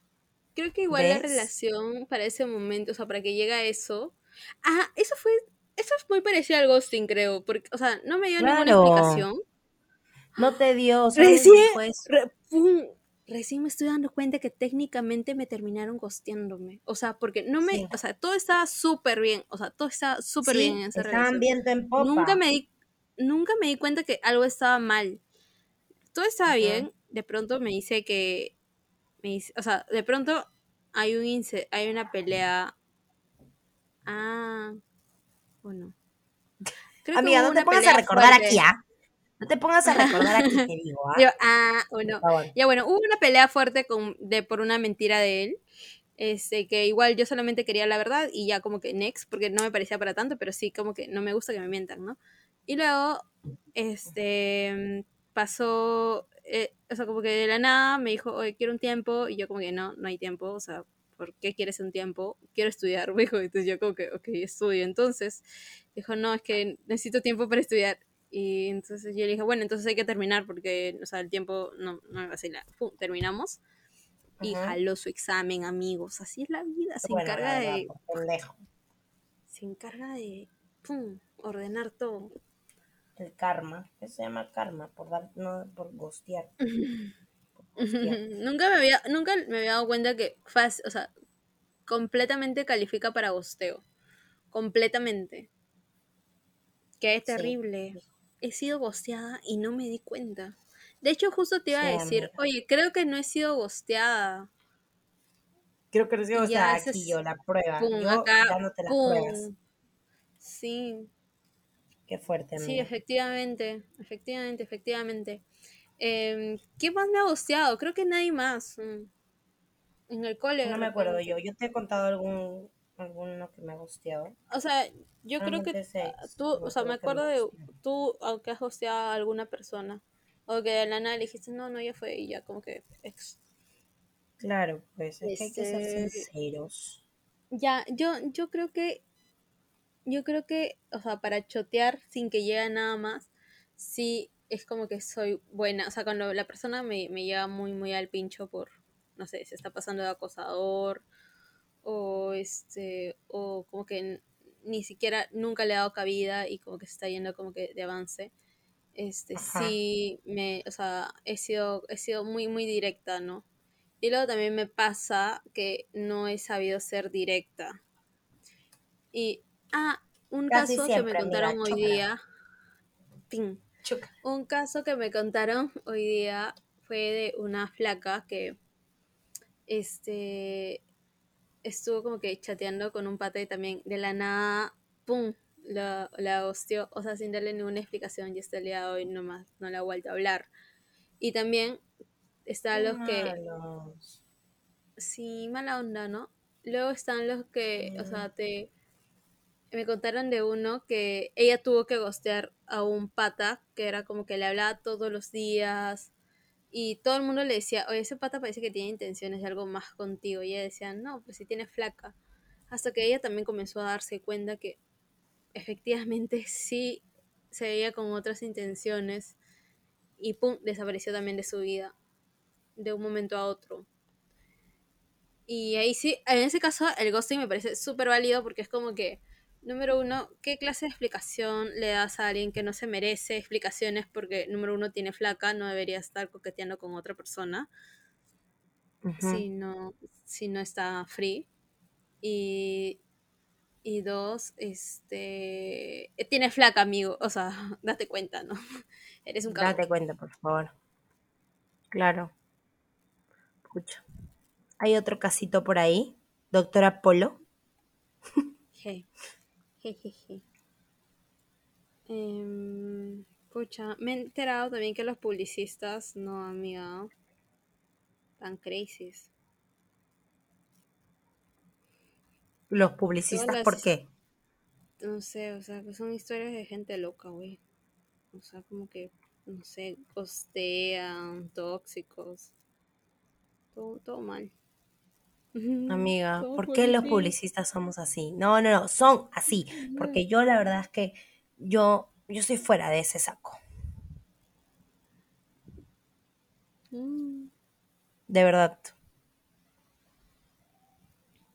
Creo que igual la relación para ese momento, o sea, para que llegue a eso. Ah, eso fue. Eso es muy parecido al ghosting, creo. Porque, o sea, no me dio ninguna explicación. No te dio. recién, recién me estoy dando cuenta que técnicamente me terminaron ghosteándome. O sea, porque no me. O sea, todo estaba súper bien. O sea, todo estaba súper bien en esa relación. viento en popa. Nunca me di, nunca me di cuenta que algo estaba mal. Todo estaba bien. De pronto me dice que o sea, de pronto hay un hay una pelea. Ah, bueno. (laughs) Amiga, no te pongas a recordar aquí, ¿ah? No te pongas a recordar aquí, te digo, ¿ah? ah, bueno. Ya bueno, hubo una pelea fuerte con, de, por una mentira de él. Este, que igual yo solamente quería la verdad y ya como que next, porque no me parecía para tanto, pero sí como que no me gusta que me mientan, ¿no? Y luego, este, pasó eh, o sea, como que de la nada me dijo, oye, quiero un tiempo, y yo como que no, no hay tiempo, o sea, ¿por qué quieres un tiempo? Quiero estudiar, (laughs) me dijo, entonces yo como que, ok, estudio, entonces, dijo, no, es que necesito tiempo para estudiar, y entonces yo le dije, bueno, entonces hay que terminar, porque, o sea, el tiempo no, no me va a hacer Pum, terminamos, y jaló su examen, amigos, así es la vida, se encarga de... Se encarga de, pum, ordenar todo el karma, que se llama karma, por dar, no por gostear. (laughs) (laughs) nunca me había, nunca me había dado cuenta que fácil, o sea, completamente califica para gosteo. Completamente. Que es terrible. He sido gosteada y no me di cuenta. De hecho, justo te iba a decir, oye, creo que no he sido gosteada. Creo que no he sido gosteada aquí yo, la prueba. yo acá, dándote las pruebas. Sí. Qué fuerte, Sí, efectivamente, efectivamente, efectivamente. Eh, ¿Qué más me ha gosteado? Creo que nadie más. Mm, en el cole. No me acuerdo yo. Yo te he contado algún alguno que me ha gosteado. O sea, yo creo que tú, o sea, me acuerdo de tú, aunque has gosteado a alguna persona. O que de la nada le dijiste, no, no, ya fue, y ya como que ex. Claro, pues es que hay que ser este, sinceros. Ya, yo, yo creo que, yo creo que, o sea, para chotear sin que llegue nada más, sí es como que soy buena. O sea, cuando la persona me, me lleva muy, muy al pincho por, no sé, se está pasando de acosador o este, o como que ni siquiera nunca le ha dado cabida y como que se está yendo como que de avance. Este, sí, me, o sea, he sido, he sido muy, muy directa, ¿no? Y luego también me pasa que no he sabido ser directa. Y, ah, un caso que me contaron hoy día. Un caso que me contaron hoy día fue de una flaca que este estuvo como que chateando con un pata y también de la nada, ¡pum! La, la hostió, o sea, sin darle ninguna explicación y este día hoy nomás no la ha vuelto a hablar. Y también están los que... Sí, mala onda, ¿no? Luego están los que, o sea, te... Me contaron de uno que ella tuvo que gostear a un pata que era como que le hablaba todos los días, y todo el mundo le decía, oye, ese pata parece que tiene intenciones de algo más contigo. Y ella decía, no, pues si tiene flaca. Hasta que ella también comenzó a darse cuenta que efectivamente (laughs) sí se veía con otras intenciones. Y pum, desapareció también de su vida. De un momento a otro. Y ahí sí, en ese caso el ghosting me parece súper válido porque es como que Número uno, ¿qué clase de explicación le das a alguien que no se merece explicaciones porque, número uno, tiene flaca, no debería estar coqueteando con otra persona si, no, si no está free? Y, y dos, este, tiene flaca, amigo, o sea, (laughs) date cuenta, ¿no? (laughs) Eres un cabrón. Date cuenta, por favor. Claro. Escucha. Hay otro casito por ahí, doctora Polo. Hey. Jejeje. Pucha, me he enterado también que los publicistas, no, amiga, tan crazy. ¿Los publicistas por qué? No sé, o sea, que son historias de gente loca, güey. O sea, como que, no sé, costean, tóxicos. Todo, todo mal. Amiga, ¿por qué los publicistas somos así? No, no, no, son así. Porque yo la verdad es que yo, yo soy fuera de ese saco. Mm. De verdad.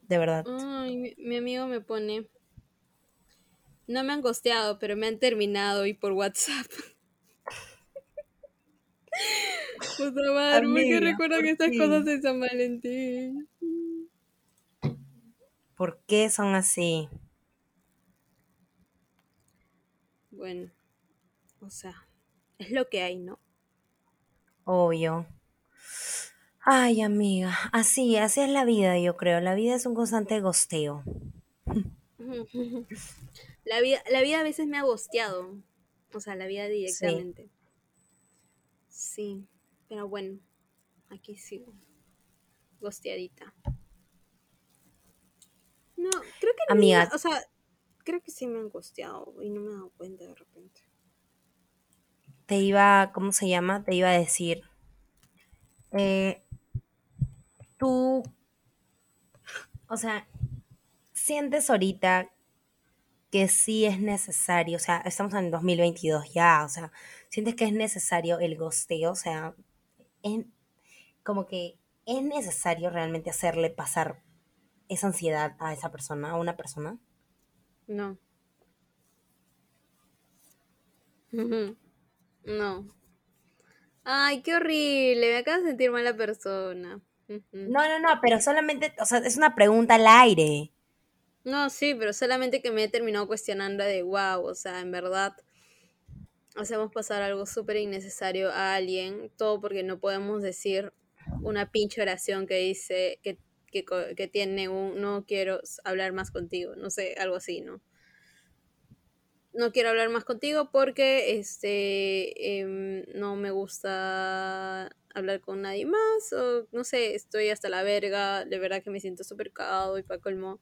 De verdad. Ay, mi, amigo me pone. No me han costeado, pero me han terminado y por WhatsApp. (laughs) Puta madre, ¿por qué recuerdan estas cosas de San Valentín? ¿Por qué son así? Bueno, o sea, es lo que hay, ¿no? Obvio. Ay, amiga, así, así es la vida, yo creo. La vida es un constante gosteo. (laughs) La vida, la vida a veces me ha gosteado. O sea, la vida directamente. Sí, sí pero bueno, aquí sigo. Gosteadita. No, creo que Amiga. o sea, creo que sí me han costeado y no me he dado cuenta de repente. Te iba, ¿cómo se llama? Te iba a decir. Eh, tú, o sea, sientes ahorita que sí es necesario, o sea, estamos en el 2022 ya, o sea, sientes que es necesario el gosteo, o sea, es como que es necesario realmente hacerle pasar esa ansiedad a esa persona, a una persona? No. No. Ay, qué horrible, me acabo de sentir mala persona. No, no, no, pero solamente, o sea, es una pregunta al aire. No, sí, pero solamente que me he terminado cuestionando de wow, o sea, en verdad hacemos pasar algo súper innecesario a alguien, todo porque no podemos decir una pinche oración que dice que, que, tiene un no quiero hablar más contigo, no sé, algo así, ¿no? No quiero hablar más contigo porque este em, no me gusta hablar con nadie más, o no sé, estoy hasta la verga, de verdad que me siento súper cagado y para colmo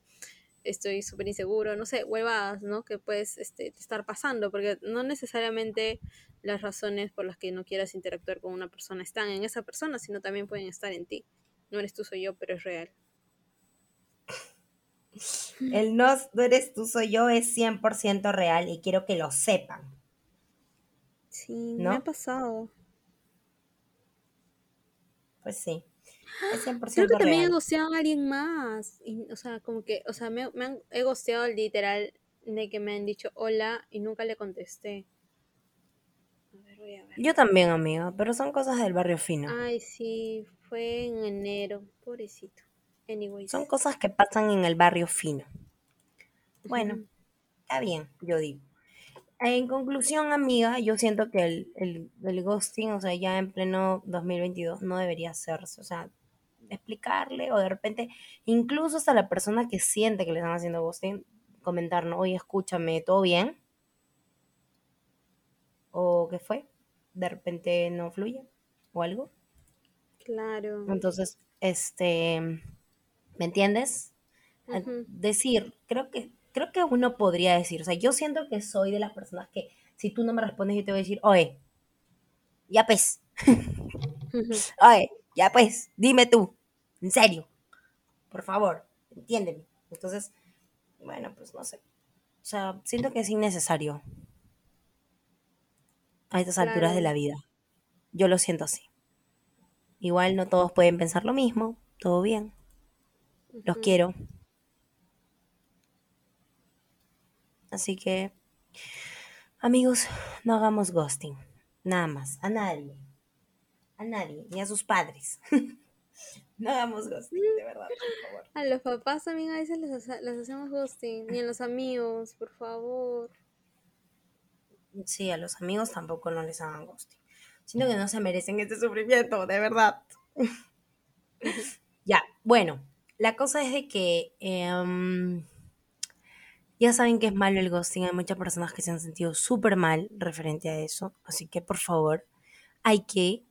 estoy súper inseguro, no sé, huevadas, ¿no? Que puedes este, estar pasando, porque no necesariamente las razones por las que no quieras interactuar con una persona están en esa persona, sino también pueden estar en ti. No eres tú, soy yo, pero es real. El no, eres tú, soy yo es 100% real y quiero que lo sepan. Sí, ¿No? me ha pasado. Pues sí, es (gasps) 100% Creo que también he real. gosteado a alguien más. y, o sea, como que, o sea, me, me han, he gosteado literal de que me han dicho hola y nunca le contesté. A ver, voy a ver. Yo también, amiga, pero son cosas del barrio fino. Ay, sí, fue en enero, pobrecito. Anyways. Son cosas que pasan en el barrio fino. Bueno, está bien, yo digo. En conclusión, amiga, yo siento que el, el, el ghosting, o sea, ya en pleno 2022 no debería hacerse. O sea, explicarle o de repente, incluso hasta la persona que siente que le están haciendo ghosting, comentarnos, oye, escúchame, ¿todo bien? ¿O qué fue? De repente no fluye o algo. Claro. Entonces, este, ¿me entiendes? Decir, creo que, creo que uno podría decir, o sea, yo siento que soy de las personas que si tú no me respondes, yo te voy a decir, oye, ya pues, (laughs) oye, ya pues, dime tú, en serio, por favor, entiéndeme. Entonces, bueno, pues no sé. O sea, siento que es innecesario a estas alturas de la vida. Yo lo siento así. Igual no todos pueden pensar lo mismo, todo bien. Los quiero. Así que, amigos, no hagamos ghosting. Nada más. A nadie. A nadie. Ni a sus padres. (laughs) no hagamos ghosting, de verdad, por favor. A los papás también a veces les, hace- les hacemos ghosting. Ni a los amigos, por favor. Sí, a los amigos tampoco no les hagan ghosting. Siento que no se merecen este sufrimiento, de verdad. (laughs) ya, bueno. La cosa es de que em, ya saben que es malo el ghosting. Hay muchas personas que se han sentido súper mal referente a eso. Así que, por favor, hay que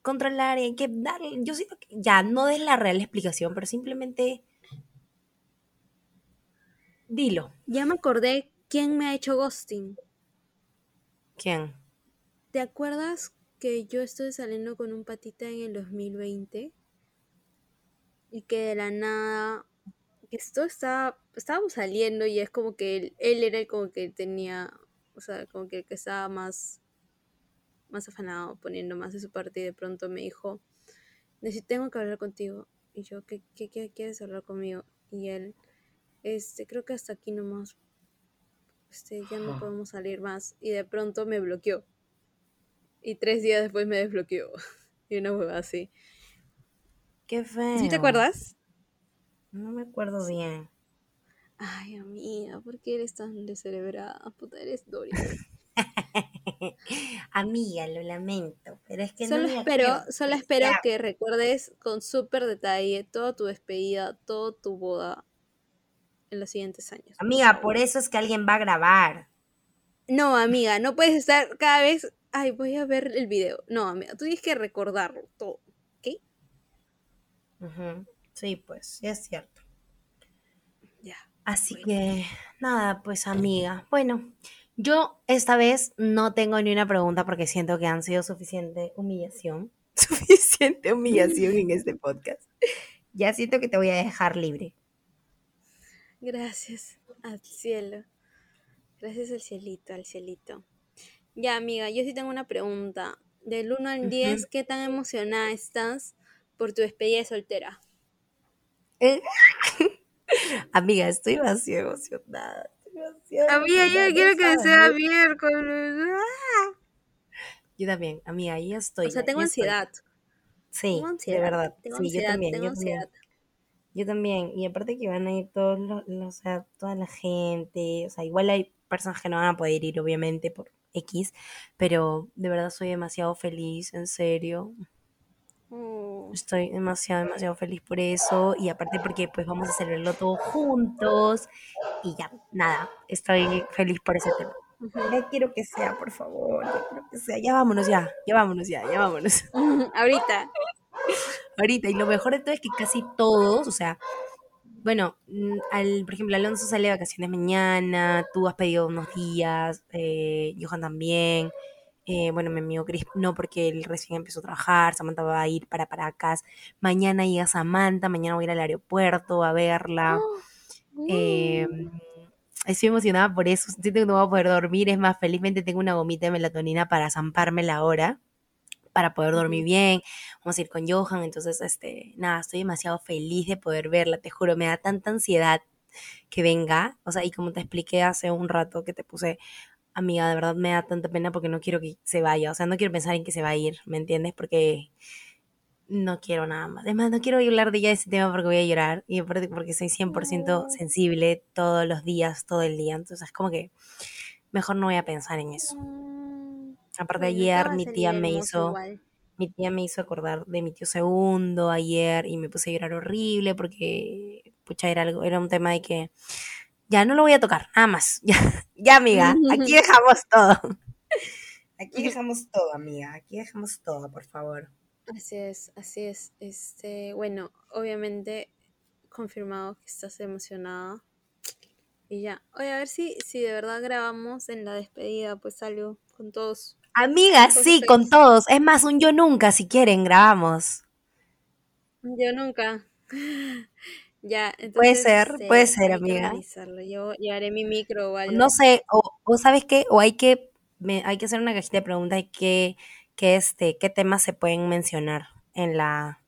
controlar y hay que darle. Yo siento que ya no des la real explicación, pero simplemente dilo. Ya me acordé quién me ha hecho ghosting. ¿Quién? ¿Te acuerdas que yo estuve saliendo con un patita en el 2020? Y que de la nada, que esto estaba, estábamos saliendo y es como que él, él era el como que tenía, o sea, como que el que estaba más, más afanado, poniendo más de su parte y de pronto me dijo, necesito, tengo que hablar contigo. Y yo, ¿qué, qué, qué quieres hablar conmigo? Y él, este, creo que hasta aquí nomás, este, ya no podemos salir más. Y de pronto me bloqueó. Y tres días después me desbloqueó. (laughs) Y una hueva así. Qué feo. ¿Sí te acuerdas? No me acuerdo bien. Ay, amiga, ¿por qué eres tan descerebrada? Puta, eres Dory. (laughs) Amiga, lo lamento, pero es que Solo no me espero, acuerdo. solo espero que recuerdes con súper detalle toda tu despedida, toda tu boda en los siguientes años. Amiga, por eso es que alguien va a grabar. No, amiga, no puedes estar cada vez. Ay, voy a ver el video. No, amiga, tú tienes que recordarlo todo. Sí, pues, sí es cierto. Ya. Así Bueno. que, nada, pues amiga. Bueno, yo esta vez no tengo ni una pregunta porque siento que han sido suficiente humillación. (laughs) Suficiente humillación en este podcast. Ya siento que te voy a dejar libre. Gracias al cielo. Gracias al cielito, al cielito. Ya, amiga, yo sí tengo una pregunta. Del 1 al Ujú. 10, ¿qué tan emocionada estás por tu despedida de soltera? (laughs) Amiga, estoy demasiado emocionada. Amiga, yo quiero que sea miércoles. ¡Ah! Yo también, amiga, ahí estoy. O sea, tengo ansiedad. Sí, tengo ansiedad, de verdad. Tengo sí, ansiedad, yo también, tengo yo también. ansiedad. Yo también. Y aparte que van a ir todos los, los- o sea, toda la gente. O sea, igual hay personas que no van a poder ir, obviamente, por X. Pero de verdad soy demasiado feliz, en serio. Oh, Estoy demasiado, demasiado feliz por eso. Y aparte porque pues vamos a celebrarlo todos juntos. Y ya, nada, estoy feliz por ese tema. Ya quiero que sea, por favor. Ya quiero que sea. Ya vámonos, ya. Ya vámonos, ya. Ya vámonos. (laughs) Ahorita. Ahorita. Y lo mejor de todo es que casi todos, o sea, bueno, mm, al, por ejemplo, Alonso sale de vacaciones mañana, tú has pedido unos días, eh, Johan también. Eh, bueno, mi amigo Chris no, porque él recién empezó a trabajar, Samantha va a ir para Paracas. Mañana llega Samantha, mañana voy a ir al aeropuerto a verla. Eh, estoy emocionada por eso. Siento que no voy a poder dormir. Es más, felizmente tengo una gomita de melatonina para zamparme la hora, para poder dormir bien. Vamos a ir con Johan. Entonces, este, nada, estoy demasiado feliz de poder verla. Te juro, me da tanta ansiedad que venga. O sea, y como te expliqué hace un rato que te puse, amiga, de verdad me da tanta pena porque no quiero que se vaya. O sea, no quiero pensar en que se va a ir, ¿me entiendes? Porque no quiero nada más. Además, no quiero hablar de ya de ese tema porque voy a llorar. Y aparte porque soy 100% No. sensible todos los días, todo el día. Entonces, como que mejor no voy a pensar en eso. Mm, Aparte, bueno, ayer mi tía me hizo, igual. mi tía me hizo acordar de mi tío segundo ayer y me puse a llorar horrible porque, pucha, era algo, era un tema de que ya no lo voy a tocar, nada más. (laughs) Ya, ya amiga, aquí dejamos todo. Aquí dejamos todo, amiga. Aquí dejamos todo, por favor. Así es, así es. Este, bueno, obviamente confirmado que estás emocionada. Y ya. Oye, a ver si, si de verdad grabamos en la despedida, pues algo con todos. Amiga, Con sí, con todos. Es más, un yo nunca, si quieren, grabamos. Yo nunca. Ya, Puede entonces ser, este, puede ser, hay que amiga. organizarlo. Yo llevaré mi micro o algo. No sé, o, o sabes qué, o hay que, me- hay que hacer una cajita de preguntas de qué, qué, este, qué temas se pueden mencionar en la,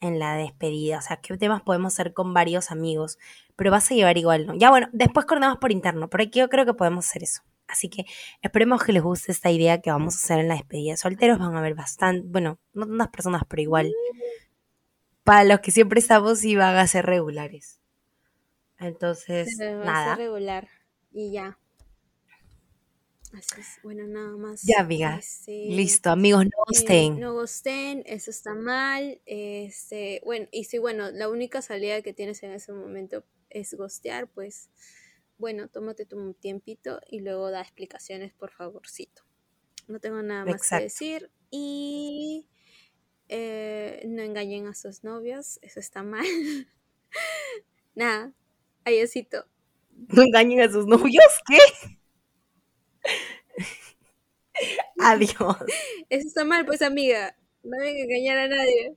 en la despedida. O sea, qué temas podemos hacer con varios amigos. Pero vas a llevar igual, ¿no? Ya bueno, después coordinamos por interno, pero aquí yo creo que podemos hacer eso. Así que esperemos que les guste esta idea que vamos a hacer en la despedida de solteros. Van a haber bastante, bueno, no tantas personas, pero igual. Para los que siempre estamos y van a ser regulares. Entonces, Se va a nada. hacer regular. Y ya. Así es. Bueno, nada más. Ya, amiga. Este, Listo, amigos, no eh, estén. no gosten, eso está mal. Este, bueno, y si bueno, la única salida que tienes en ese momento es gostear, pues bueno, tómate tu tiempito y luego da explicaciones, por favorcito. No tengo nada más Exacto. que decir. Y eh, no engañen a sus novios, eso está mal. (laughs) nada, adiósito. No engañen a sus novios, ¿qué? (laughs) Adiós. Eso está mal, pues amiga. No deben engañar a nadie.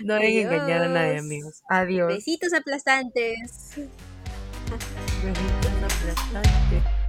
No deben engañar a nadie, amigos. Adiós. Besitos aplastantes. Besitos aplastantes.